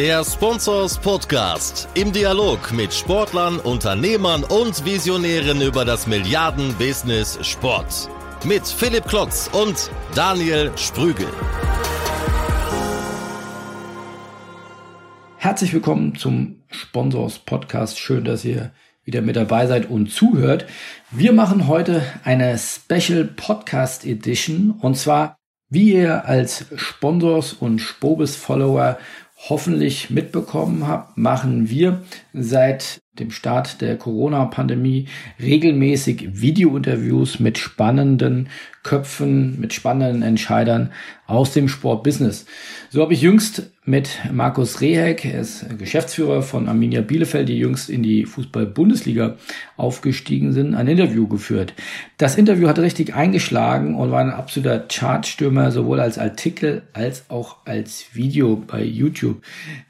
Der Sponsors Podcast im Dialog mit Sportlern, Unternehmern und Visionären über das Milliarden-Business Sport. Mit Philipp Klotz und Daniel Sprügel. Herzlich willkommen zum Sponsors Podcast. Schön, dass ihr wieder mit dabei seid und zuhört. Wir machen heute eine Special Podcast Edition und zwar, wie ihr als Sponsors und Spobis Follower hoffentlich mitbekommen habt, machen wir seit dem Start der Corona-Pandemie regelmäßig Video-Interviews mit spannenden Köpfen, mit spannenden Entscheidern aus dem Sportbusiness. So habe ich jüngst mit Markus Reheck, er ist Geschäftsführer von Arminia Bielefeld, die jüngst in die Fußball-Bundesliga aufgestiegen sind, ein Interview geführt. Das Interview hat richtig eingeschlagen und war ein absoluter Chartstürmer, sowohl als Artikel als auch als Video bei YouTube.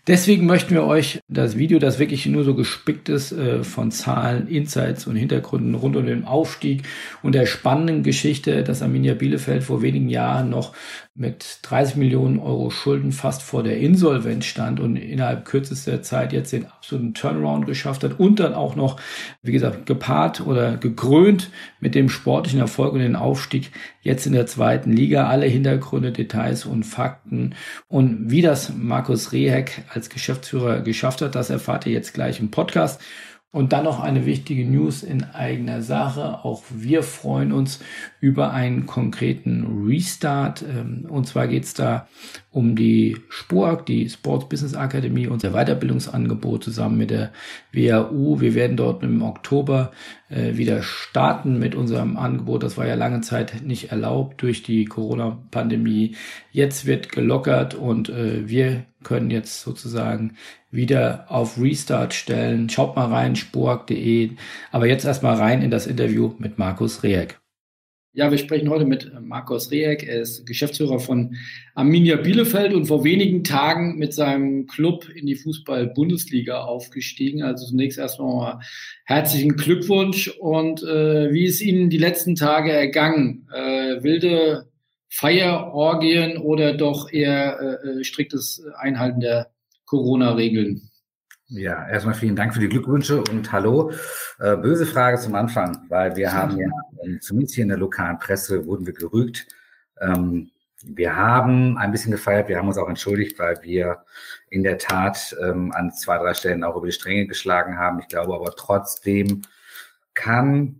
Deswegen möchten wir euch das Video, das wirklich nur so gespickt ist äh, von Zahlen, Insights und Hintergründen rund um den Aufstieg und der spannenden Geschichte, dass Arminia Bielefeld vor wenigen Jahren noch mit 30 Millionen Euro Schulden fast vor der Insolvenz stand und innerhalb kürzester Zeit jetzt den absoluten Turnaround geschafft hat und dann auch noch, wie gesagt, gepaart oder gekrönt mit dem sportlichen Erfolg und den Aufstieg jetzt in der zweiten Liga. Alle Hintergründe, Details und Fakten und wie das Markus Reheck als Geschäftsführer geschafft hat, das erfahrt ihr jetzt gleich im Podcast. Und dann noch eine wichtige News in eigener Sache. Auch wir freuen uns über einen konkreten Restart. Ähm, und zwar geht es da um die SPOAG, die Sports Business Academy, unser Weiterbildungsangebot zusammen mit der WAU. Wir werden dort im Oktober äh, wieder starten mit unserem Angebot. Das war ja lange Zeit nicht erlaubt durch die Corona-Pandemie. Jetzt wird gelockert und äh, wir können jetzt sozusagen wieder auf Restart stellen. Schaut mal rein, spork.de. Aber jetzt erstmal rein in das Interview mit Markus Reheck. Ja, wir sprechen heute mit Markus Reheck. Er ist Geschäftsführer von Arminia Bielefeld und vor wenigen Tagen mit seinem Club in die Fußball-Bundesliga aufgestiegen. Also zunächst erstmal herzlichen Glückwunsch. Und äh, wie ist Ihnen die letzten Tage ergangen? Äh, wilde Feierorgien oder doch eher äh, äh striktes Einhalten der Corona-Regeln? Ja, erstmal vielen Dank für die Glückwünsche und hallo. Äh, böse Frage zum Anfang, weil wir haben ja, ähm, zumindest hier in der lokalen Presse, wurden wir gerügt. Ähm, wir haben ein bisschen gefeiert, wir haben uns auch entschuldigt, weil wir in der Tat ähm, an zwei, drei Stellen auch über die Stränge geschlagen haben. Ich glaube aber trotzdem kann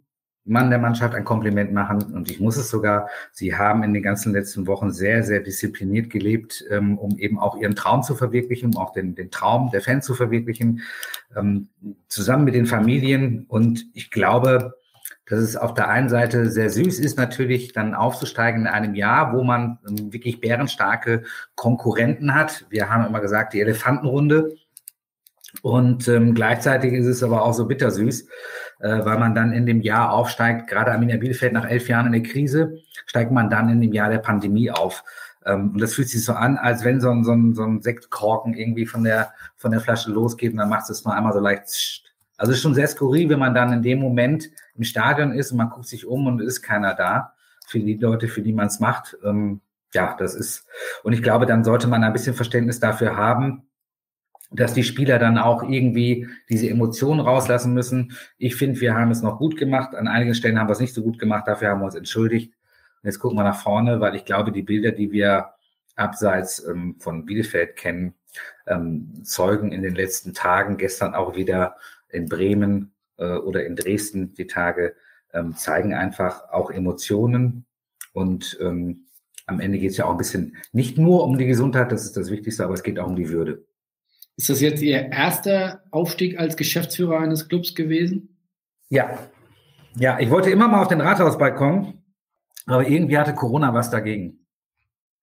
man der Mannschaft ein Kompliment machen und ich muss es sogar. Sie haben in den ganzen letzten Wochen sehr, sehr diszipliniert gelebt, ähm, um eben auch ihren Traum zu verwirklichen, um auch den, den Traum der Fans zu verwirklichen, ähm, zusammen mit den Familien. Und ich glaube, dass es auf der einen Seite sehr süß ist, natürlich dann aufzusteigen in einem Jahr, wo man ähm, wirklich bärenstarke Konkurrenten hat. Wir haben immer gesagt, die Elefantenrunde. Und ähm, gleichzeitig ist es aber auch so bittersüß, äh, weil man dann in dem Jahr aufsteigt, gerade Arminia Bielefeld nach elf Jahren in der Krise, steigt man dann in dem Jahr der Pandemie auf. Ähm, und das fühlt sich so an, als wenn so ein, so ein, so ein Sektkorken irgendwie von der, von der Flasche losgeht und dann macht es nur einmal so leicht. Also es ist schon sehr skurril, wenn man dann in dem Moment im Stadion ist und man guckt sich um und ist keiner da für die Leute, für die man es macht. Ähm, ja, das ist, und ich glaube, dann sollte man ein bisschen Verständnis dafür haben, dass die Spieler dann auch irgendwie diese Emotionen rauslassen müssen. Ich finde, wir haben es noch gut gemacht. An einigen Stellen haben wir es nicht so gut gemacht. Dafür haben wir uns entschuldigt. Und jetzt gucken wir nach vorne, weil ich glaube, die Bilder, die wir abseits ähm, von Bielefeld kennen, ähm, zeugen in den letzten Tagen, gestern auch wieder in Bremen äh, oder in Dresden die Tage, ähm, zeigen einfach auch Emotionen. Und ähm, am Ende geht es ja auch ein bisschen nicht nur um die Gesundheit, das ist das Wichtigste, aber es geht auch um die Würde. Ist das jetzt Ihr erster Aufstieg als Geschäftsführer eines Clubs gewesen? Ja. Ja, ich wollte immer mal auf den Rathausbalkon, aber irgendwie hatte Corona was dagegen.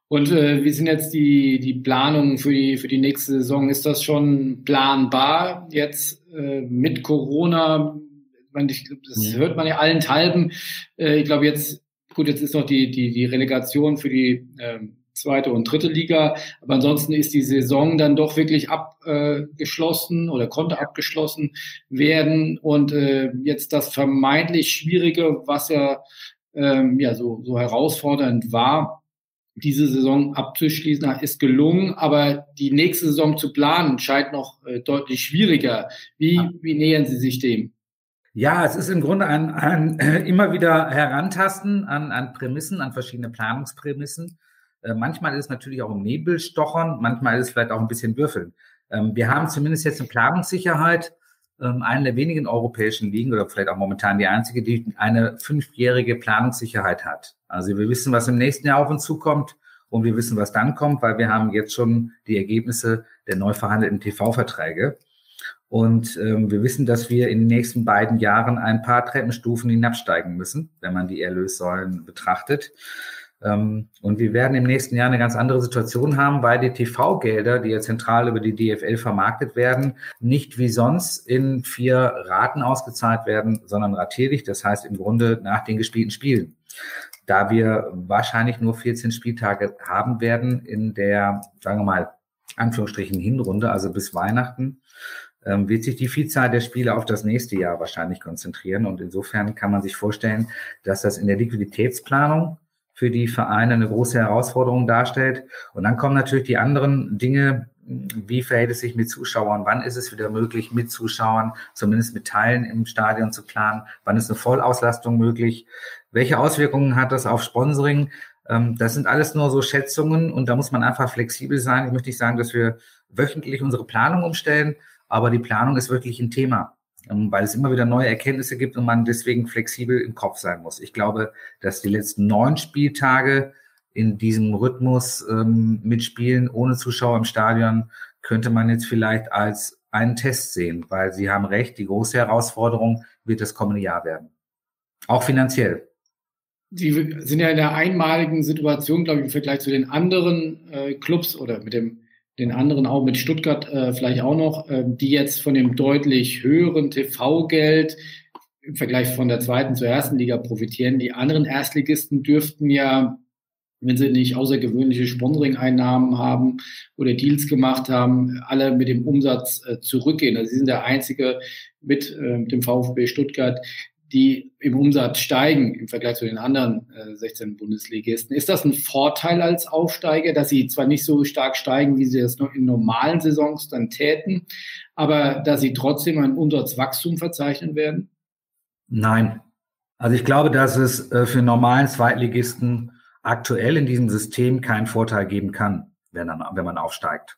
Und äh, wie sind jetzt die, die Planungen für die, für die nächste Saison? Ist das schon planbar jetzt äh, mit Corona? Ich, das mhm. hört man ja allenthalben. Äh, ich glaube jetzt, gut, jetzt ist noch die, die, die Relegation für die ähm, zweite und dritte Liga. Aber ansonsten ist die Saison dann doch wirklich abgeschlossen oder konnte abgeschlossen werden. Und äh, jetzt das vermeintlich Schwierige, was ja, ähm, ja so, so herausfordernd war, diese Saison abzuschließen, ist gelungen, aber die nächste Saison zu planen scheint noch äh, deutlich schwieriger. Wie, wie nähern Sie sich dem? Ja, es ist im Grunde ein, ein äh, immer wieder Herantasten an, an Prämissen, an verschiedene Planungsprämissen. Äh, manchmal ist es natürlich auch im Nebel stochern, manchmal ist es vielleicht auch ein bisschen würfeln. Ähm, wir haben zumindest jetzt eine Planungssicherheit, ähm, eine der wenigen europäischen Ligen oder vielleicht auch momentan die einzige, die eine fünfjährige Planungssicherheit hat. Also wir wissen, was im nächsten Jahr auf uns zukommt und wir wissen, was dann kommt, weil wir haben jetzt schon die Ergebnisse der neu verhandelten TV-Verträge. Und ähm, wir wissen, dass wir in den nächsten beiden Jahren ein paar Treppenstufen hinabsteigen müssen, wenn man die Erlössäulen betrachtet. Ähm, und wir werden im nächsten Jahr eine ganz andere Situation haben, weil die TV-Gelder, die ja zentral über die DFL vermarktet werden, nicht wie sonst in vier Raten ausgezahlt werden, sondern ratierlich. Das heißt im Grunde nach den gespielten Spielen. Da wir wahrscheinlich nur 14 Spieltage haben werden in der, sagen wir mal, Anführungsstrichen Hinrunde, also bis Weihnachten, ähm, wird sich die Vielzahl der Spiele auf das nächste Jahr wahrscheinlich konzentrieren. Und insofern kann man sich vorstellen, dass das in der Liquiditätsplanung für die Vereine eine große Herausforderung darstellt. Und dann kommen natürlich die anderen Dinge, wie verhält es sich mit Zuschauern? Wann ist es wieder möglich, mit Zuschauern, zumindest mit Teilen im Stadion zu planen? Wann ist eine Vollauslastung möglich? Welche Auswirkungen hat das auf Sponsoring? Ähm, das sind alles nur so Schätzungen und da muss man einfach flexibel sein. Ich möchte nicht sagen, dass wir wöchentlich unsere Planung umstellen, aber die Planung ist wirklich ein Thema, weil es immer wieder neue Erkenntnisse gibt und man deswegen flexibel im Kopf sein muss. Ich glaube, dass die letzten neun Spieltage in diesem Rhythmus ähm, mitspielen, ohne Zuschauer im Stadion, könnte man jetzt vielleicht als einen Test sehen, weil Sie haben recht, die große Herausforderung wird das kommende Jahr werden. Auch finanziell. Sie sind ja in der einmaligen Situation, glaube ich, im Vergleich zu den anderen äh, Clubs oder mit dem den anderen auch mit Stuttgart äh, vielleicht auch noch, äh, die jetzt von dem deutlich höheren TV-Geld im Vergleich von der zweiten zur ersten Liga profitieren. Die anderen Erstligisten dürften ja, wenn sie nicht außergewöhnliche Sponsoring-Einnahmen haben oder Deals gemacht haben, alle mit dem Umsatz äh, zurückgehen. Also sie sind der einzige mit äh, dem VfB Stuttgart, die im Umsatz steigen im Vergleich zu den anderen äh, 16 Bundesligisten. Ist das ein Vorteil als Aufsteiger, dass sie zwar nicht so stark steigen, wie sie das in normalen Saisons dann täten, aber dass sie trotzdem ein Umsatzwachstum verzeichnen werden? Nein. Also ich glaube, dass es äh, für normalen Zweitligisten aktuell in diesem System keinen Vorteil geben kann, wenn, dann, wenn man aufsteigt.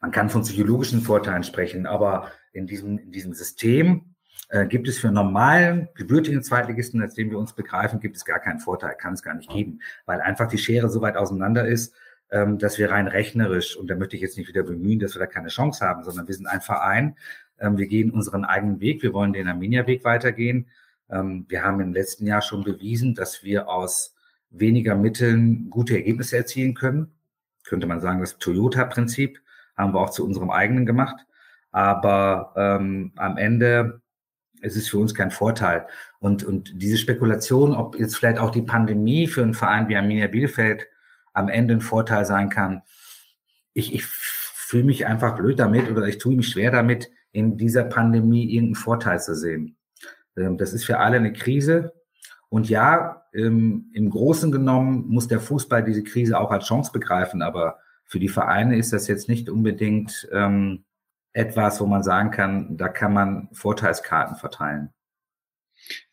Man kann von psychologischen Vorteilen sprechen, aber in diesem, in diesem System äh, gibt es für normalen, gebürtigen Zweitligisten, als dem wir uns begreifen, gibt es gar keinen Vorteil, kann es gar nicht geben, weil einfach die Schere so weit auseinander ist, ähm, dass wir rein rechnerisch, und da möchte ich jetzt nicht wieder bemühen, dass wir da keine Chance haben, sondern wir sind ein Verein, ähm, wir gehen unseren eigenen Weg, wir wollen den Arminia-Weg weitergehen. Ähm, wir haben im letzten Jahr schon bewiesen, dass wir aus weniger Mitteln gute Ergebnisse erzielen können. Könnte man sagen, das Toyota-Prinzip haben wir auch zu unserem eigenen gemacht. Aber ähm, am Ende es ist für uns kein Vorteil. Und, und diese Spekulation, ob jetzt vielleicht auch die Pandemie für einen Verein wie Arminia Bielefeld am Ende ein Vorteil sein kann, ich, ich fühle mich einfach blöd damit oder ich tue mich schwer damit, in dieser Pandemie irgendeinen Vorteil zu sehen. Ähm, das ist für alle eine Krise. Und ja, im, im Großen genommen muss der Fußball diese Krise auch als Chance begreifen, aber für die Vereine ist das jetzt nicht unbedingt ähm, etwas, wo man sagen kann, da kann man Vorteilskarten verteilen.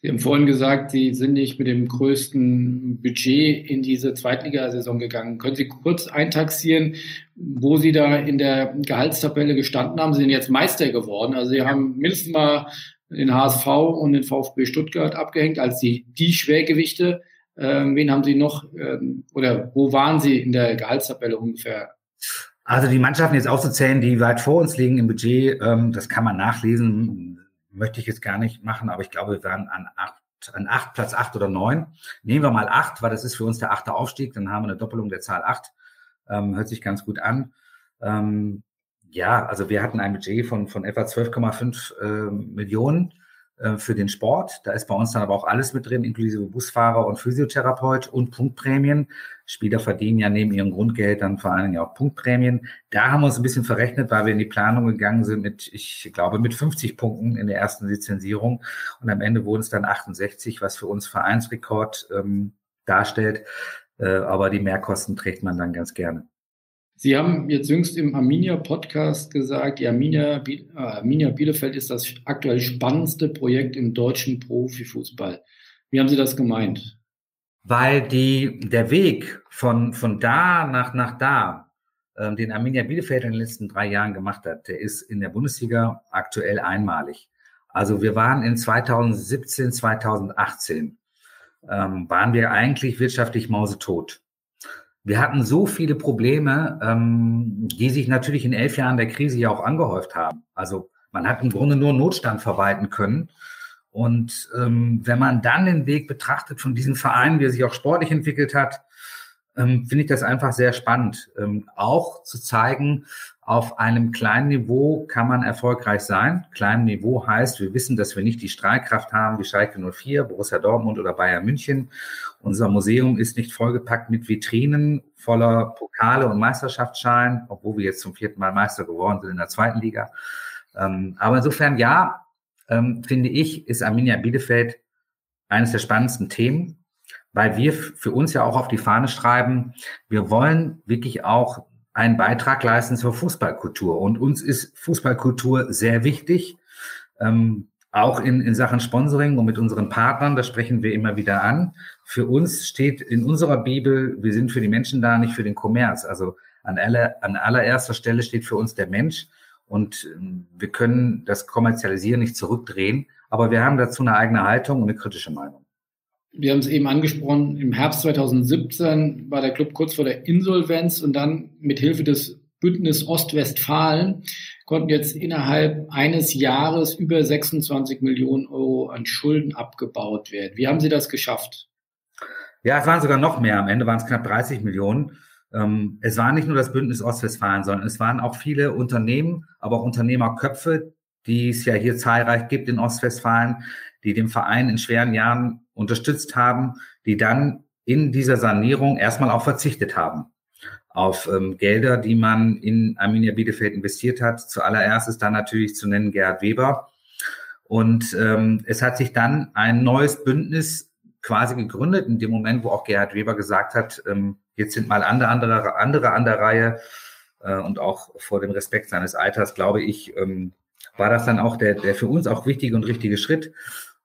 Sie haben vorhin gesagt, Sie sind nicht mit dem größten Budget in diese Zweitligasaison gegangen. Können Sie kurz eintaxieren, wo Sie da in der Gehaltstabelle gestanden haben? Sie sind jetzt Meister geworden. Also Sie haben mindestens mal den HSV und den VfB Stuttgart abgehängt als die, die Schwergewichte. Ähm, wen haben Sie noch ähm, oder wo waren Sie in der Gehaltstabelle ungefähr? Also die Mannschaften jetzt aufzuzählen, die weit vor uns liegen im Budget, ähm, das kann man nachlesen, möchte ich jetzt gar nicht machen, aber ich glaube, wir waren an acht, an acht, Platz acht oder neun. Nehmen wir mal acht, weil das ist für uns der achte Aufstieg, dann haben wir eine Doppelung der Zahl acht. Ähm, hört sich ganz gut an. Ähm, ja, also wir hatten ein Budget von, von etwa 12,5 äh, Millionen für den Sport. Da ist bei uns dann aber auch alles mit drin, inklusive Busfahrer und Physiotherapeut und Punktprämien. Spieler verdienen ja neben ihrem Grundgeld dann vor allen Dingen auch Punktprämien. Da haben wir uns ein bisschen verrechnet, weil wir in die Planung gegangen sind mit, ich glaube, mit 50 Punkten in der ersten Lizenzierung. Und am Ende wurden es dann 68, was für uns Vereinsrekord ähm, darstellt. äh, aber die Mehrkosten trägt man dann ganz gerne. Sie haben jetzt jüngst im Arminia Podcast gesagt, die Arminia, äh, Arminia Bielefeld ist das aktuell spannendste Projekt im deutschen Profifußball. Wie haben Sie das gemeint? Weil die, der Weg von, von da nach, nach da, ähm, den Arminia Bielefeld in den letzten drei Jahren gemacht hat, der ist in der Bundesliga aktuell einmalig. Also wir waren in 2017, 2018, ähm, waren wir eigentlich wirtschaftlich mausetot. Wir hatten so viele Probleme, ähm, die sich natürlich in elf Jahren der Krise ja auch angehäuft haben. Also man hat im Grunde nur Notstand verwalten können. Und ähm, wenn man dann den Weg betrachtet von diesem Verein, wie er sich auch sportlich entwickelt hat, ähm, finde ich das einfach sehr spannend. Ähm, auch zu zeigen, auf einem kleinen Niveau kann man erfolgreich sein. Kleinem Niveau heißt, wir wissen, dass wir nicht die Strahlkraft haben wie Schalke 04, Borussia Dortmund oder Bayern München. Unser Museum ist nicht vollgepackt mit Vitrinen voller Pokale und Meisterschaftsschalen, obwohl wir jetzt zum vierten Mal Meister geworden sind in der zweiten Liga. Ähm, aber insofern, ja, ähm, finde ich, ist Arminia Bielefeld eines der spannendsten Themen weil wir für uns ja auch auf die Fahne schreiben, wir wollen wirklich auch einen Beitrag leisten zur Fußballkultur. Und uns ist Fußballkultur sehr wichtig, ähm, auch in, in Sachen Sponsoring und mit unseren Partnern, das sprechen wir immer wieder an. Für uns steht in unserer Bibel, wir sind für die Menschen da, nicht für den Kommerz. Also an, aller, an allererster Stelle steht für uns der Mensch und ähm, wir können das Kommerzialisieren nicht zurückdrehen, aber wir haben dazu eine eigene Haltung und eine kritische Meinung. Wir haben es eben angesprochen, im Herbst 2017 war der Club kurz vor der Insolvenz und dann mit Hilfe des Bündnis Ostwestfalen konnten jetzt innerhalb eines Jahres über 26 Millionen Euro an Schulden abgebaut werden. Wie haben Sie das geschafft? Ja, es waren sogar noch mehr. Am Ende waren es knapp 30 Millionen. Ähm, es war nicht nur das Bündnis Ostwestfalen, sondern es waren auch viele Unternehmen, aber auch Unternehmerköpfe, die es ja hier zahlreich gibt in Ostwestfalen, die dem Verein in schweren Jahren unterstützt haben, die dann in dieser Sanierung erstmal auch verzichtet haben auf ähm, Gelder, die man in Arminia Bielefeld investiert hat. Zuallererst ist dann natürlich zu nennen Gerhard Weber. Und ähm, es hat sich dann ein neues Bündnis quasi gegründet, in dem Moment, wo auch Gerhard Weber gesagt hat, ähm, jetzt sind mal andere, andere, andere an der Reihe. Äh, und auch vor dem Respekt seines Alters, glaube ich, ähm, war das dann auch der, der für uns auch wichtige und richtige Schritt.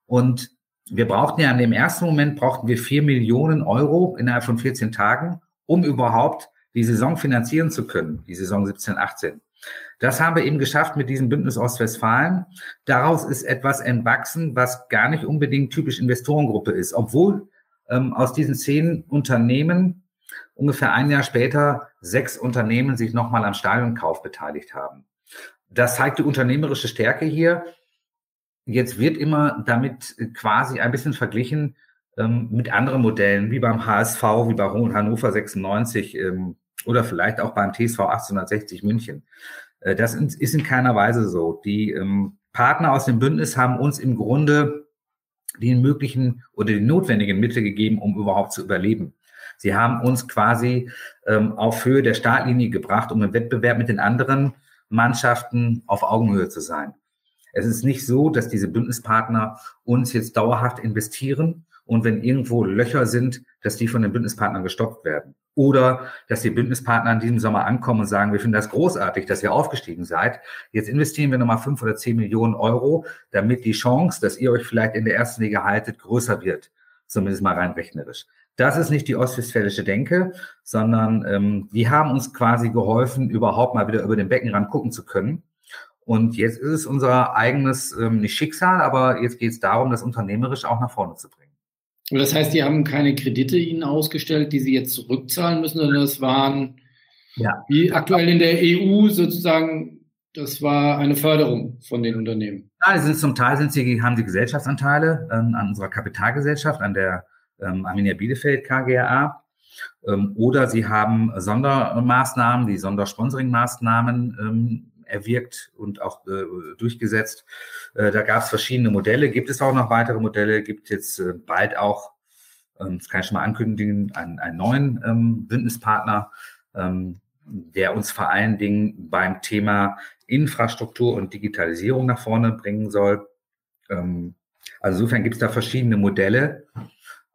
Und wir brauchten ja in dem ersten Moment brauchten wir vier Millionen Euro innerhalb von 14 Tagen, um überhaupt die Saison finanzieren zu können, die Saison 17, 18. Das haben wir eben geschafft mit diesem Bündnis Ostwestfalen. Daraus ist etwas entwachsen, was gar nicht unbedingt typisch Investorengruppe ist, obwohl ähm, aus diesen zehn Unternehmen ungefähr ein Jahr später sechs Unternehmen sich nochmal am Stadionkauf beteiligt haben. Das zeigt die unternehmerische Stärke hier. Jetzt wird immer damit quasi ein bisschen verglichen ähm, mit anderen Modellen, wie beim HSV, wie bei Hannover 96 ähm, oder vielleicht auch beim TSV 1860 München. Äh, das ist in keiner Weise so. Die ähm, Partner aus dem Bündnis haben uns im Grunde die möglichen oder die notwendigen Mittel gegeben, um überhaupt zu überleben. Sie haben uns quasi ähm, auf Höhe der Startlinie gebracht, um im Wettbewerb mit den anderen Mannschaften auf Augenhöhe zu sein. Es ist nicht so, dass diese Bündnispartner uns jetzt dauerhaft investieren und wenn irgendwo Löcher sind, dass die von den Bündnispartnern gestoppt werden. Oder dass die Bündnispartner in diesem Sommer ankommen und sagen, wir finden das großartig, dass ihr aufgestiegen seid. Jetzt investieren wir nochmal fünf oder zehn Millionen Euro, damit die Chance, dass ihr euch vielleicht in der ersten Liga haltet, größer wird. Zumindest mal rein rechnerisch. Das ist nicht die ostwestfälische Denke, sondern ähm, die haben uns quasi geholfen, überhaupt mal wieder über den Beckenrand gucken zu können und jetzt ist es unser eigenes, ähm, nicht Schicksal, aber jetzt geht es darum, das unternehmerisch auch nach vorne zu bringen. Und das heißt, die haben keine Kredite Ihnen ausgestellt, die Sie jetzt zurückzahlen müssen, sondern das waren, ja. wie aktuell in der EU sozusagen, das war eine Förderung von den Unternehmen. Ja, sind, zum Teil sind sie, haben sie Gesellschaftsanteile ähm, an unserer Kapitalgesellschaft, an der ähm, Arminia Bielefeld KGA. Ähm, oder sie haben Sondermaßnahmen, die Sondersponsoringmaßnahmen ähm, erwirkt und auch äh, durchgesetzt. Äh, da gab es verschiedene Modelle, gibt es auch noch weitere Modelle, gibt jetzt äh, bald auch, ähm, das kann ich schon mal ankündigen, einen, einen neuen ähm, Bündnispartner, ähm, der uns vor allen Dingen beim Thema Infrastruktur und Digitalisierung nach vorne bringen soll. Ähm, also insofern gibt es da verschiedene Modelle,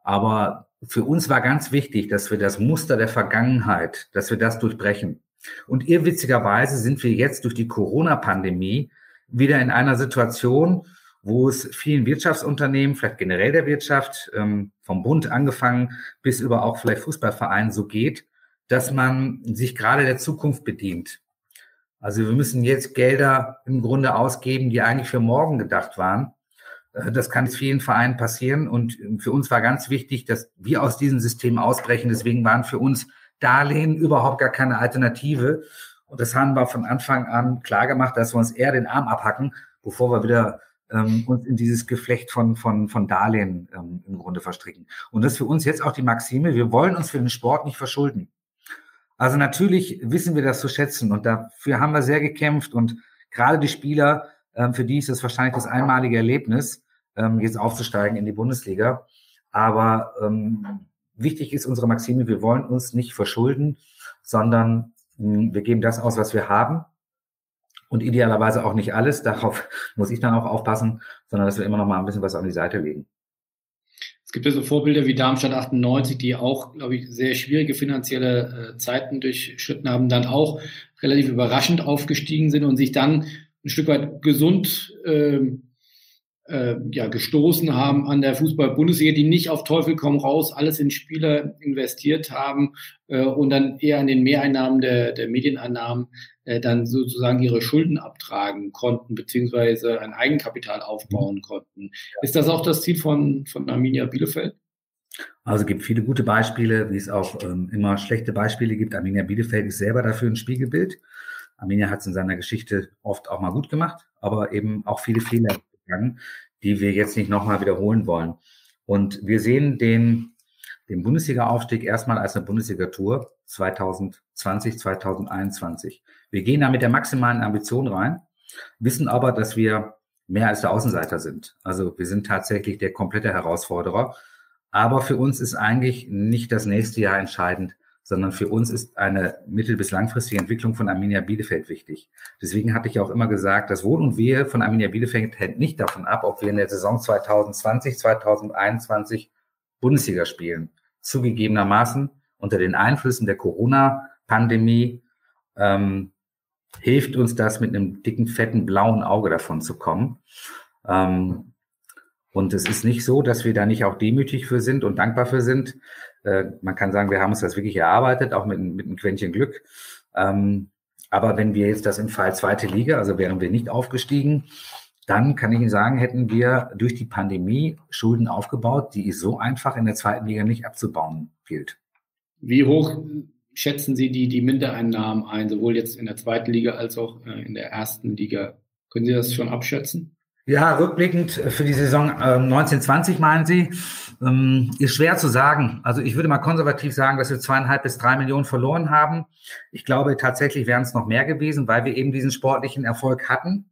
aber für uns war ganz wichtig, dass wir das Muster der Vergangenheit, dass wir das durchbrechen. Und irrwitzigerweise sind wir jetzt durch die Corona-Pandemie wieder in einer Situation, wo es vielen Wirtschaftsunternehmen, vielleicht generell der Wirtschaft, ähm, vom Bund angefangen bis über auch vielleicht Fußballvereinen so geht, dass man sich gerade der Zukunft bedient. Also wir müssen jetzt Gelder im Grunde ausgeben, die eigentlich für morgen gedacht waren. Äh, das kann vielen Vereinen passieren. Und für uns war ganz wichtig, dass wir aus diesem System ausbrechen. Deswegen waren für uns Darlehen überhaupt gar keine Alternative. Und das haben wir von Anfang an klar gemacht, dass wir uns eher den Arm abhacken, bevor wir wieder ähm, uns in dieses Geflecht von, von, von Darlehen ähm, im Grunde verstricken. Und das ist für uns jetzt auch die Maxime. Wir wollen uns für den Sport nicht verschulden. Also natürlich wissen wir das zu schätzen und dafür haben wir sehr gekämpft und gerade die Spieler, ähm, für die ist es wahrscheinlich das einmalige Erlebnis, ähm, jetzt aufzusteigen in die Bundesliga. Aber ähm, wichtig ist unsere Maxime, wir wollen uns nicht verschulden, sondern hm, wir geben das aus, was wir haben und idealerweise auch nicht alles. Darauf muss ich dann auch aufpassen, sondern dass wir immer noch mal ein bisschen was an die Seite legen. Es gibt ja so Vorbilder wie Darmstadt 98, die auch, glaube ich, sehr schwierige finanzielle äh, Zeiten durchschritten haben, dann auch relativ überraschend aufgestiegen sind und sich dann ein Stück weit gesund äh, äh, ja, gestoßen haben an der Fußball-Bundesliga, die nicht auf Teufel komm raus alles in Spieler investiert haben äh, und dann eher an den Mehreinnahmen der, der Medieneinnahmen äh, dann sozusagen ihre Schulden abtragen konnten, beziehungsweise ein Eigenkapital aufbauen konnten. Ist das auch das Ziel von, von Arminia Bielefeld? Also es gibt viele gute Beispiele, wie es auch ähm, immer schlechte Beispiele gibt. Arminia Bielefeld ist selber dafür ein Spiegelbild. Arminia hat es in seiner Geschichte oft auch mal gut gemacht, aber eben auch viele Fehler gegangen, die wir jetzt nicht nochmal wiederholen wollen. Und wir sehen den, den Bundesliga-Aufstieg erstmal als eine Bundesliga-Tour 2020, 2021. Wir gehen da mit der maximalen Ambition rein, wissen aber, dass wir mehr als der Außenseiter sind. Also wir sind tatsächlich der komplette Herausforderer. Aber für uns ist eigentlich nicht das nächste Jahr entscheidend, sondern für uns ist eine mittel- bis langfristige Entwicklung von Arminia Bielefeld wichtig. Deswegen hatte ich auch immer gesagt, das Wohl und Wehe von Arminia Bielefeld hängt nicht davon ab, ob wir in der Saison 2020, 2021 Bundesliga spielen. Zugegebenermaßen unter den Einflüssen der Corona-Pandemie ähm, hilft uns das mit einem dicken, fetten, blauen Auge davon zu kommen. Ähm, und es ist nicht so, dass wir da nicht auch demütig für sind und dankbar für sind. Äh, man kann sagen, wir haben uns das wirklich erarbeitet, auch mit, mit einem Quäntchen Glück. Ähm, aber wenn wir jetzt das im Fall zweite Liga, also wären wir nicht aufgestiegen, dann kann ich Ihnen sagen, hätten wir durch die Pandemie Schulden aufgebaut, die es so einfach in der zweiten Liga nicht abzubauen gilt. Wie hoch schätzen Sie die, die Mindereinnahmen ein, sowohl jetzt in der zweiten Liga als auch äh, in der ersten Liga? Können Sie das schon abschätzen? Ja, rückblickend für die Saison äh, 1920 meinen Sie, ähm, ist schwer zu sagen. Also ich würde mal konservativ sagen, dass wir zweieinhalb bis drei Millionen verloren haben. Ich glaube tatsächlich wären es noch mehr gewesen, weil wir eben diesen sportlichen Erfolg hatten.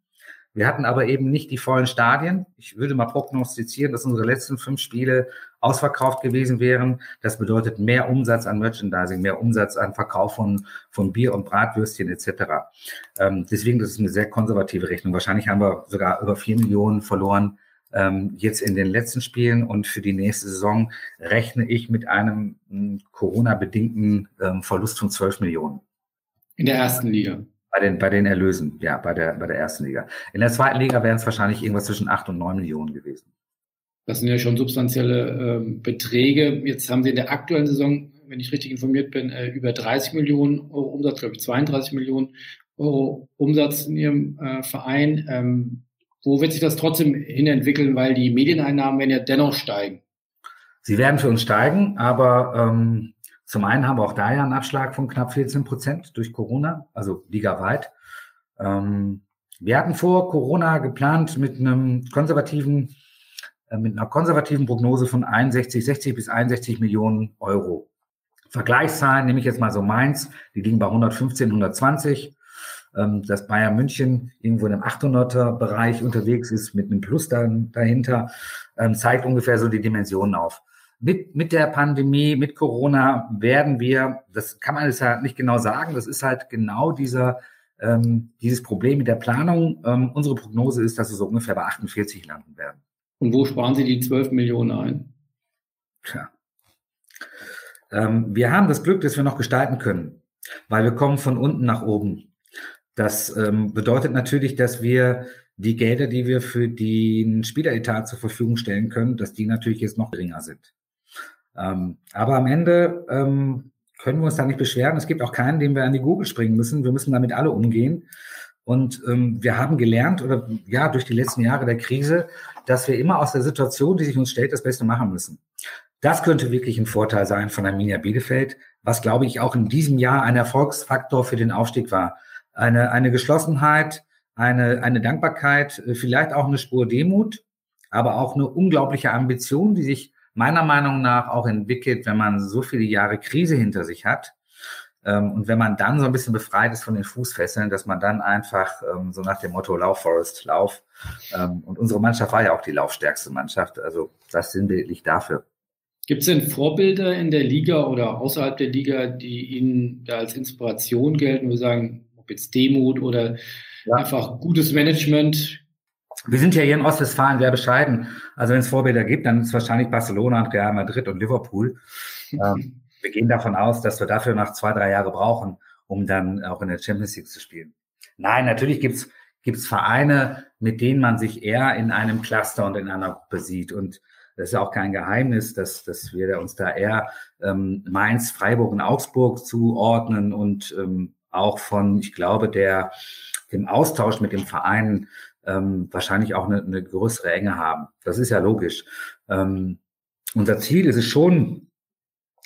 Wir hatten aber eben nicht die vollen Stadien. Ich würde mal prognostizieren, dass unsere letzten fünf Spiele ausverkauft gewesen wären. Das bedeutet mehr Umsatz an Merchandising, mehr Umsatz an Verkauf von, von Bier und Bratwürstchen etc. Ähm, deswegen, das ist eine sehr konservative Rechnung. Wahrscheinlich haben wir sogar über vier Millionen verloren ähm, jetzt in den letzten Spielen und für die nächste Saison rechne ich mit einem hm, Corona-bedingten ähm, Verlust von zwölf Millionen. In der ersten Liga. Bei den, bei den Erlösen, ja, bei der, bei der ersten Liga. In der zweiten Liga wären es wahrscheinlich irgendwas zwischen acht und neun Millionen gewesen. Das sind ja schon substanzielle äh, Beträge. Jetzt haben Sie in der aktuellen Saison, wenn ich richtig informiert bin, äh, über 30 Millionen Euro Umsatz, glaube ich 32 Millionen Euro Umsatz in Ihrem äh, Verein. Ähm, wo wird sich das trotzdem hin entwickeln, weil die Medieneinnahmen werden ja dennoch steigen? Sie werden für uns steigen, aber ähm, zum einen haben wir auch da ja einen Abschlag von knapp 14 Prozent durch Corona, also ligaweit. Ähm, wir hatten vor Corona geplant mit einem konservativen, äh, mit einer konservativen Prognose von 61, 60 bis 61 Millionen Euro. Vergleichszahlen nehme ich jetzt mal so meins, die liegen bei 115, 120. Ähm, dass Bayern München irgendwo in einem 800er Bereich unterwegs ist mit einem Plus dann dahinter, ähm, zeigt ungefähr so die Dimensionen auf mit, mit der Pandemie, mit Corona werden wir, das kann man jetzt ja nicht genau sagen, das ist halt genau dieser, ähm, dieses Problem mit der Planung. Ähm, unsere Prognose ist, dass wir so ungefähr bei 48 landen werden. Und wo sparen Sie die 12 Millionen ein? Tja, Ähm, wir haben das Glück, dass wir noch gestalten können, weil wir kommen von unten nach oben. Das ähm, bedeutet natürlich, dass wir die Gelder, die wir für den Spieleretat zur Verfügung stellen können, dass die natürlich jetzt noch geringer sind. Ähm, aber am Ende ähm, können wir uns da nicht beschweren. Es gibt auch keinen, dem wir an die Google springen müssen. Wir müssen damit alle umgehen. Und ähm, wir haben gelernt, oder ja, durch die letzten Jahre der Krise, dass wir immer aus der Situation, die sich uns stellt, das Beste machen müssen. Das könnte wirklich ein Vorteil sein von Arminia Bielefeld, was, glaube ich, auch in diesem Jahr ein Erfolgsfaktor für den Aufstieg war. Eine, eine Geschlossenheit, eine, eine Dankbarkeit, vielleicht auch eine Spur Demut, aber auch eine unglaubliche Ambition, die sich meiner Meinung nach auch entwickelt, wenn man so viele Jahre Krise hinter sich hat. Ähm, und wenn man dann so ein bisschen befreit ist von den Fußfesseln, dass man dann einfach ähm, so nach dem Motto Lauf, Forest, Lauf. Ähm, und unsere Mannschaft war ja auch die laufstärkste Mannschaft. Also das sinnbildlich dafür. Gibt es denn Vorbilder in der Liga oder außerhalb der Liga, die Ihnen da als Inspiration gelten? Wir sagen, ob jetzt Demut oder ja. einfach gutes Management. Wir sind ja hier in Ostwestfalen sehr bescheiden. Also wenn es Vorbilder gibt, dann ist es wahrscheinlich Barcelona, Real Madrid und Liverpool. ähm, wir gehen davon aus, dass wir dafür noch zwei, drei Jahre brauchen, um dann auch in der Champions League zu spielen. Nein, natürlich gibt's gibt's Vereine, mit denen man sich eher in einem Cluster und in einer Gruppe sieht. Und das ist auch kein Geheimnis, dass, dass wir uns da eher ähm, Mainz, Freiburg und Augsburg zuordnen und ähm, auch von, ich glaube, der dem Austausch mit dem Verein ähm, wahrscheinlich auch eine, eine größere Enge haben. Das ist ja logisch. Ähm, unser Ziel ist es schon,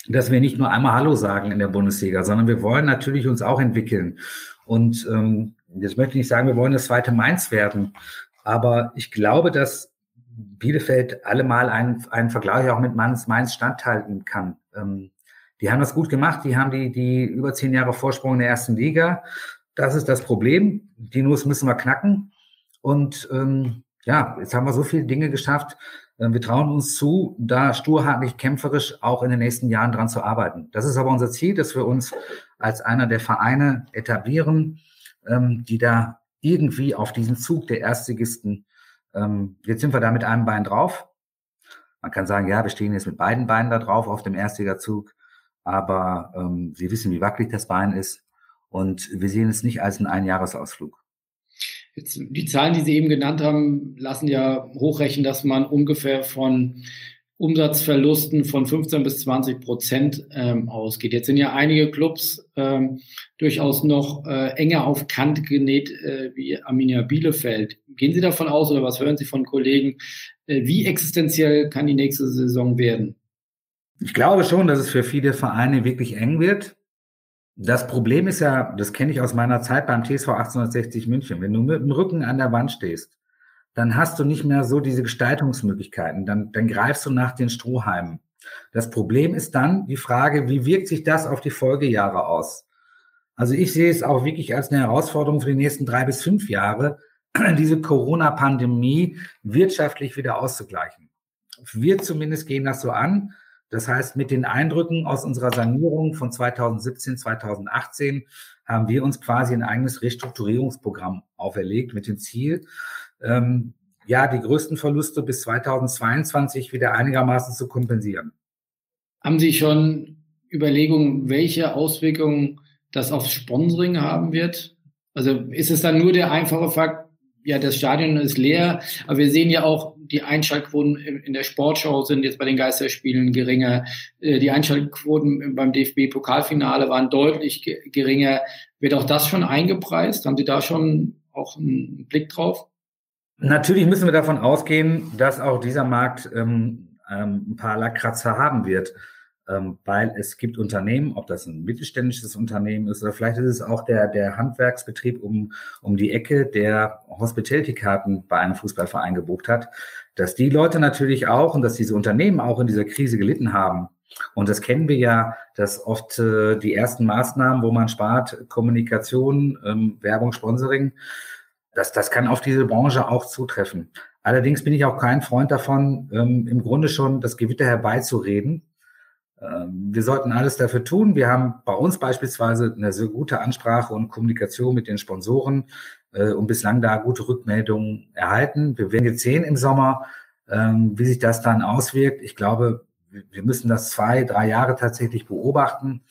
dass wir nicht nur einmal Hallo sagen in der Bundesliga, sondern wir wollen natürlich uns auch entwickeln. Und ähm, jetzt möchte ich nicht sagen, wir wollen das zweite Mainz werden, aber ich glaube, dass Bielefeld allemal einen, einen Vergleich auch mit Mainz, Mainz standhalten kann. Ähm, die haben das gut gemacht, die haben die, die über zehn Jahre Vorsprung in der ersten Liga. Das ist das Problem. Die Nuss müssen wir knacken. Und ähm, ja, jetzt haben wir so viele Dinge geschafft. Ähm, wir trauen uns zu, da sturhartlich kämpferisch auch in den nächsten Jahren dran zu arbeiten. Das ist aber unser Ziel, dass wir uns als einer der Vereine etablieren, ähm, die da irgendwie auf diesen Zug der Erstligisten, ähm, jetzt sind wir da mit einem Bein drauf. Man kann sagen, ja, wir stehen jetzt mit beiden Beinen da drauf auf dem Erstliga-Zug, aber ähm, Sie wissen, wie wackelig das Bein ist und wir sehen es nicht als einen Einjahresausflug. Jetzt, die Zahlen, die Sie eben genannt haben, lassen ja hochrechnen, dass man ungefähr von Umsatzverlusten von 15 bis 20 Prozent ähm, ausgeht. Jetzt sind ja einige Clubs ähm, durchaus noch äh, enger auf Kant genäht äh, wie Arminia Bielefeld. Gehen Sie davon aus oder was hören Sie von Kollegen? Äh, wie existenziell kann die nächste Saison werden? Ich glaube schon, dass es für viele Vereine wirklich eng wird. Das Problem ist ja, das kenne ich aus meiner Zeit beim TSV 1860 München, wenn du mit dem Rücken an der Wand stehst, dann hast du nicht mehr so diese Gestaltungsmöglichkeiten, dann, dann greifst du nach den Strohhalmen. Das Problem ist dann die Frage, wie wirkt sich das auf die Folgejahre aus? Also ich sehe es auch wirklich als eine Herausforderung für die nächsten drei bis fünf Jahre, diese Corona-Pandemie wirtschaftlich wieder auszugleichen. Wir zumindest gehen das so an, das heißt, mit den Eindrücken aus unserer Sanierung von 2017, 2018 haben wir uns quasi ein eigenes Restrukturierungsprogramm auferlegt mit dem Ziel, ähm, ja, die größten Verluste bis 2022 wieder einigermaßen zu kompensieren. Haben Sie schon Überlegungen, welche Auswirkungen das aufs Sponsoring haben wird? Also ist es dann nur der einfache Fakt, ja, das Stadion ist leer, aber wir sehen ja auch, die Einschaltquoten in der Sportschau sind jetzt bei den Geisterspielen geringer. Äh, die Einschaltquoten beim DFB-Pokalfinale waren deutlich geringer. Wird auch das schon eingepreist? Haben Sie da schon auch einen Blick drauf? Natürlich müssen wir davon ausgehen, dass auch dieser Markt ähm, ähm, ein paar Lackkratzer haben wird weil es gibt Unternehmen, ob das ein mittelständisches Unternehmen ist oder vielleicht ist es auch der, der Handwerksbetrieb um, um die Ecke, der Hospitality-Karten bei einem Fußballverein gebucht hat, dass die Leute natürlich auch und dass diese Unternehmen auch in dieser Krise gelitten haben. Und das kennen wir ja, dass oft äh, die ersten Maßnahmen, wo man spart, Kommunikation, ähm, Werbung, Sponsoring, das, das kann auf diese Branche auch zutreffen. Allerdings bin ich auch kein Freund davon, ähm, im Grunde schon das Gewitter herbeizureden, ähm, wir sollten alles dafür tun. Wir haben bei uns beispielsweise eine sehr gute Ansprache und Kommunikation mit den Sponsoren äh, und bislang da gute Rückmeldungen erhalten. Wir werden jetzt sehen im Sommer, ähm, wie sich das dann auswirkt. Ich glaube, wir müssen das zwei, drei Jahre tatsächlich beobachten.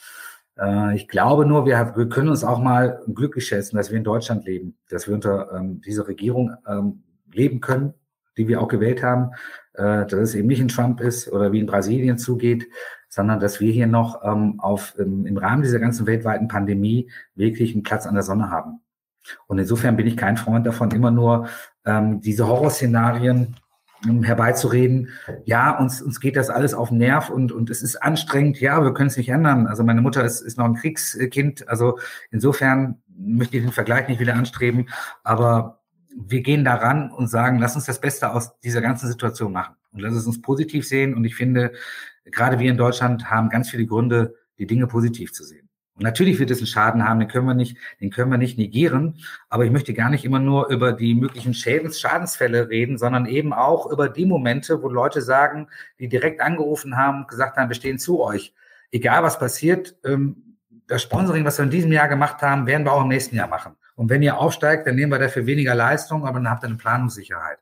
Äh, ich glaube nur, wir, können uns auch mal glücklich schätzen, dass wir in Deutschland leben, dass wir unter ähm, dieser Regierung ähm, leben können, die wir auch gewählt haben, äh, dass es eben nicht in Trump ist oder wie in Brasilien zugeht, sondern dass wir hier noch ähm, auf, im, im Rahmen dieser ganzen weltweiten Pandemie wirklich einen Platz an der Sonne haben. Und insofern bin ich kein Freund davon, immer nur ähm, diese Horrorszenarien um herbeizureden, ja, uns, uns geht das alles auf den Nerv und, und es ist anstrengend, ja, wir können es nicht ändern. Also meine Mutter ist, ist noch ein Kriegskind, also insofern möchte ich den Vergleich nicht wieder anstreben, aber wir gehen daran und sagen, lass uns das Beste aus dieser ganzen Situation machen und lass es uns positiv sehen. Und ich finde, gerade wir in Deutschland haben ganz viele Gründe, die Dinge positiv zu sehen. Und natürlich wird es einen Schaden haben, den können wir nicht, den können wir nicht negieren. Aber ich möchte gar nicht immer nur über die möglichen Schädens, Schadensfälle reden, sondern eben auch über die Momente, wo Leute sagen, die direkt angerufen haben, gesagt haben, wir stehen zu euch. Egal was passiert, ähm, das Sponsoring, was wir in diesem Jahr gemacht haben, werden wir auch im nächsten Jahr machen. Und wenn ihr aufsteigt, dann nehmen wir dafür weniger Leistung, aber dann habt ihr eine Planungssicherheit.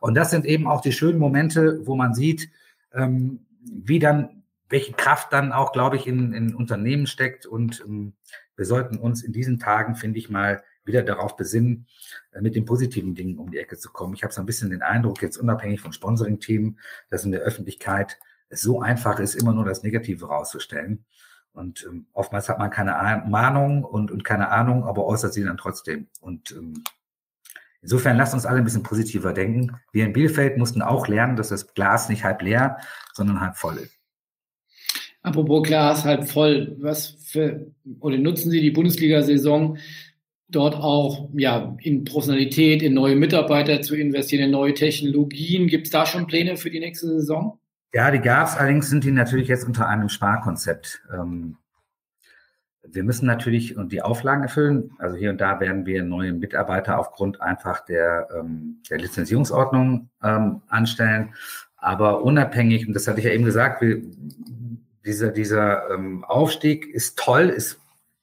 Und das sind eben auch die schönen Momente, wo man sieht, ähm, wie dann welche Kraft dann auch, glaube ich, in, in Unternehmen steckt. Und ähm, wir sollten uns in diesen Tagen, finde ich mal, wieder darauf besinnen, äh, mit den positiven Dingen um die Ecke zu kommen. Ich habe so ein bisschen den Eindruck, jetzt unabhängig von Sponsoring-Team, dass in der Öffentlichkeit es so einfach ist, immer nur das Negative rauszustellen. Und ähm, oftmals hat man keine Mahnung und, und keine Ahnung, aber äußert sie dann trotzdem. Und ähm, insofern lasst uns alle ein bisschen positiver denken. Wir in Bielefeld mussten auch lernen, dass das Glas nicht halb leer, sondern halb voll ist. Apropos Glas halb voll, was für, oder nutzen Sie die Bundesliga-Saison dort auch ja, in Professionalität, in neue Mitarbeiter zu investieren, in neue Technologien? Gibt es da schon Pläne für die nächste Saison? Ja, die gab es, allerdings sind die natürlich jetzt unter einem Sparkonzept. Ähm, wir müssen natürlich die Auflagen erfüllen. Also hier und da werden wir neue Mitarbeiter aufgrund einfach der, ähm, der Lizenzierungsordnung ähm, anstellen. Aber unabhängig, und das hatte ich ja eben gesagt, wir, dieser, dieser ähm, Aufstieg ist toll, ist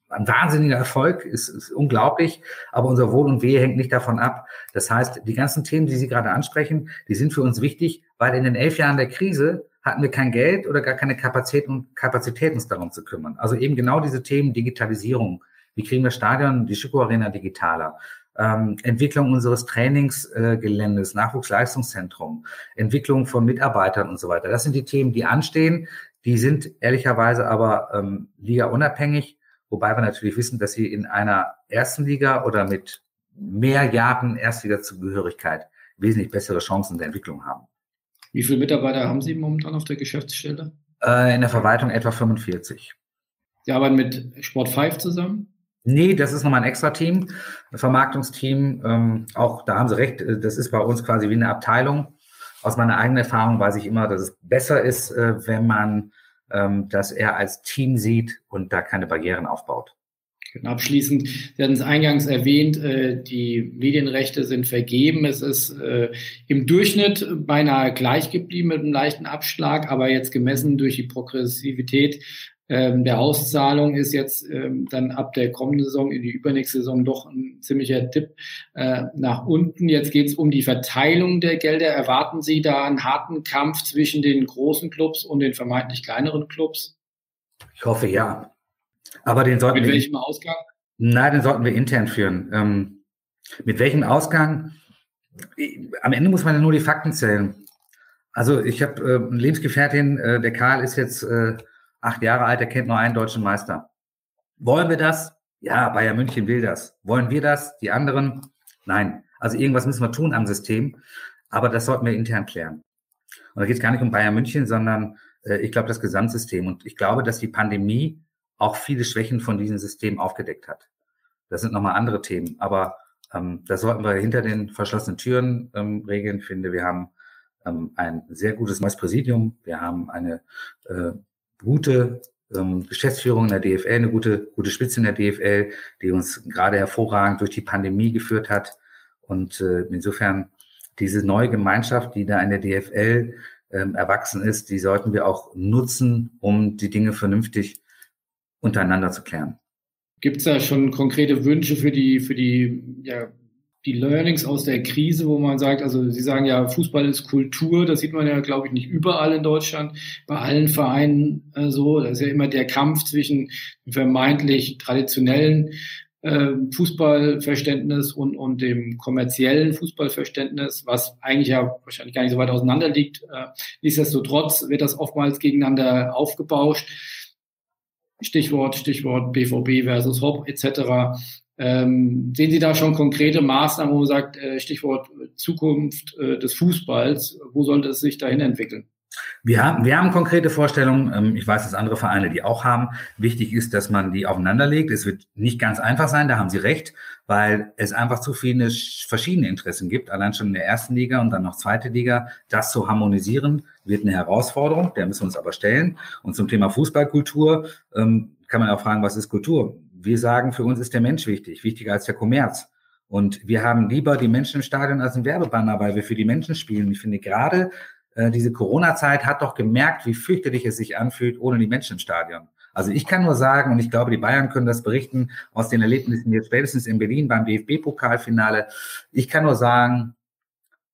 ein wahnsinniger Erfolg, ist, ist unglaublich, aber unser Wohl und Wehe hängt nicht davon ab. Das heißt, die ganzen Themen, die Sie gerade ansprechen, die sind für uns wichtig, weil in den elf Jahren der Krise hatten wir kein Geld oder gar keine Kapazität, Kapazität uns darum zu kümmern. Also eben genau diese Themen Digitalisierung. Wie kriegen wir Stadion, die Schiko Arena digitaler? Ähm, Entwicklung unseres Trainingsgeländes, äh, Nachwuchsleistungszentrum, Entwicklung von Mitarbeitern und so weiter. Das sind die Themen, die anstehen. Die sind ehrlicherweise aber ähm, Liga unabhängig, wobei wir natürlich wissen, dass sie in einer ersten Liga oder mit mehr Jahren Erstliga-Zugehörigkeit wesentlich bessere Chancen der Entwicklung haben. Wie viele Mitarbeiter haben Sie momentan auf der Geschäftsstelle? Äh, in der Verwaltung etwa 45. Sie arbeiten mit Sport 5 zusammen? Nee, das ist nochmal ein extra Team, ein Vermarktungsteam. Ähm, auch da haben Sie recht, äh, das ist bei uns quasi wie eine Abteilung. Aus meiner eigenen Erfahrung weiß ich immer, dass es besser ist, äh, wenn man ähm, das eher als Team sieht und da keine Barrieren aufbaut. Abschließend, Sie hatten es eingangs erwähnt, äh, die Medienrechte sind vergeben. Es ist äh, im Durchschnitt beinahe gleich geblieben mit einem leichten Abschlag, aber jetzt gemessen durch die Progressivität ähm, der Auszahlung ist jetzt ähm, dann ab der kommenden Saison in die übernächste Saison doch ein ziemlicher Tipp äh, nach unten. Jetzt geht es um die Verteilung der Gelder. Erwarten Sie da einen harten Kampf zwischen den großen Clubs und den vermeintlich kleineren Clubs? Ich hoffe ja. Aber den sollten mit wir. Welchem Ausgang? Nein, den sollten wir intern führen. Ähm, mit welchem Ausgang? Am Ende muss man ja nur die Fakten zählen. Also ich habe äh, eine Lebensgefährtin, äh, der Karl ist jetzt äh, acht Jahre alt, er kennt nur einen deutschen Meister. Wollen wir das? Ja, Bayern München will das. Wollen wir das? Die anderen? Nein. Also irgendwas müssen wir tun am System, aber das sollten wir intern klären. Und da geht es gar nicht um Bayern München, sondern äh, ich glaube das Gesamtsystem. Und ich glaube, dass die Pandemie auch viele Schwächen von diesem System aufgedeckt hat. Das sind nochmal andere Themen, aber ähm, das sollten wir hinter den verschlossenen Türen ähm, regeln. Ich finde, wir haben ähm, ein sehr gutes neues Präsidium. Wir haben eine äh, gute ähm, Geschäftsführung in der DFL, eine gute, gute Spitze in der DFL, die uns gerade hervorragend durch die Pandemie geführt hat. Und äh, insofern diese neue Gemeinschaft, die da in der DFL ähm, erwachsen ist, die sollten wir auch nutzen, um die Dinge vernünftig untereinander zu klären. Gibt es da schon konkrete Wünsche für die, für die, ja, die Learnings aus der Krise, wo man sagt, also Sie sagen ja, Fußball ist Kultur, das sieht man ja, glaube ich, nicht überall in Deutschland, bei allen Vereinen äh, so. Das ist ja immer der Kampf zwischen vermeintlich traditionellen äh, Fußballverständnis und, und dem kommerziellen Fußballverständnis, was eigentlich ja wahrscheinlich gar nicht so weit auseinander liegt. Äh, nichtsdestotrotz wird das oftmals gegeneinander aufgebauscht. Stichwort, Stichwort BVB versus Hop etc. Ähm, sehen Sie da schon konkrete Maßnahmen, wo man sagt, äh, Stichwort Zukunft äh, des Fußballs, wo sollte es sich dahin entwickeln? Wir haben, wir haben konkrete Vorstellungen. Ähm, ich weiß, dass andere Vereine die auch haben. Wichtig ist, dass man die aufeinanderlegt. Es wird nicht ganz einfach sein, da haben Sie recht, weil es einfach zu viele verschiedene Interessen gibt. Allein schon in der ersten Liga und dann noch zweite Liga. Das zu harmonisieren wird eine Herausforderung, der müssen wir uns aber stellen. Und zum Thema Fußballkultur ähm, kann man auch fragen, was ist Kultur? Wir sagen, für uns ist der Mensch wichtig, wichtiger als der Kommerz. Und wir haben lieber die Menschen im Stadion als ein Werbebanner, weil wir für die Menschen spielen. Ich finde gerade äh, diese Corona-Zeit hat doch gemerkt, wie fürchterlich es sich anfühlt ohne die Menschen im Stadion. Also ich kann nur sagen, und ich glaube, die Bayern können das berichten aus den Erlebnissen jetzt spätestens in Berlin beim DFB-Pokalfinale. Ich kann nur sagen,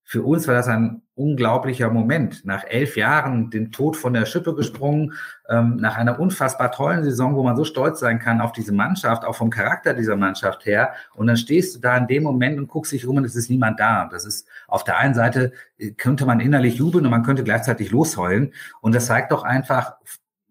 für uns war das ein unglaublicher Moment. Nach elf Jahren den Tod von der Schippe gesprungen, ähm, nach einer unfassbar tollen Saison, wo man so stolz sein kann auf diese Mannschaft, auch vom Charakter dieser Mannschaft her. Und dann stehst du da in dem Moment und guckst dich rum und es ist niemand da. Das ist auf der einen Seite äh, könnte man innerlich jubeln und man könnte gleichzeitig losheulen. Und das zeigt doch einfach,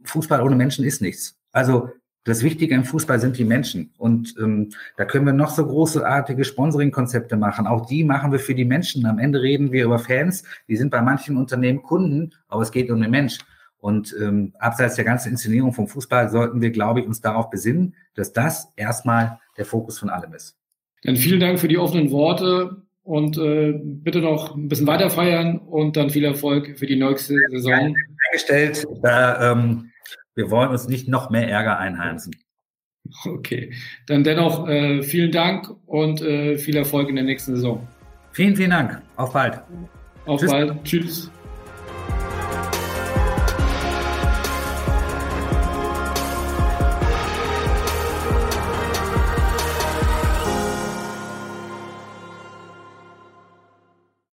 Fußball ohne Menschen ist nichts. Also das Wichtige im Fußball sind die Menschen. Und ähm, da können wir noch so großartige Sponsoring-Konzepte machen. Auch die machen wir für die Menschen. Am Ende reden wir über Fans. Die sind bei manchen Unternehmen Kunden, aber es geht um den Mensch. Und ähm, abseits der ganzen Inszenierung vom Fußball sollten wir, glaube ich, uns darauf besinnen, dass das erstmal der Fokus von allem ist. Dann vielen Dank für die offenen Worte und äh, bitte noch ein bisschen weiter feiern und dann viel Erfolg für die nächste Saison. Eingestellt. Da, ähm, wir wollen uns nicht noch mehr Ärger einheimsen. Okay, dann dennoch äh, vielen Dank und äh, viel Erfolg in der nächsten Saison. Vielen, vielen Dank. Auf bald. Auf Tschüss. bald. Tschüss.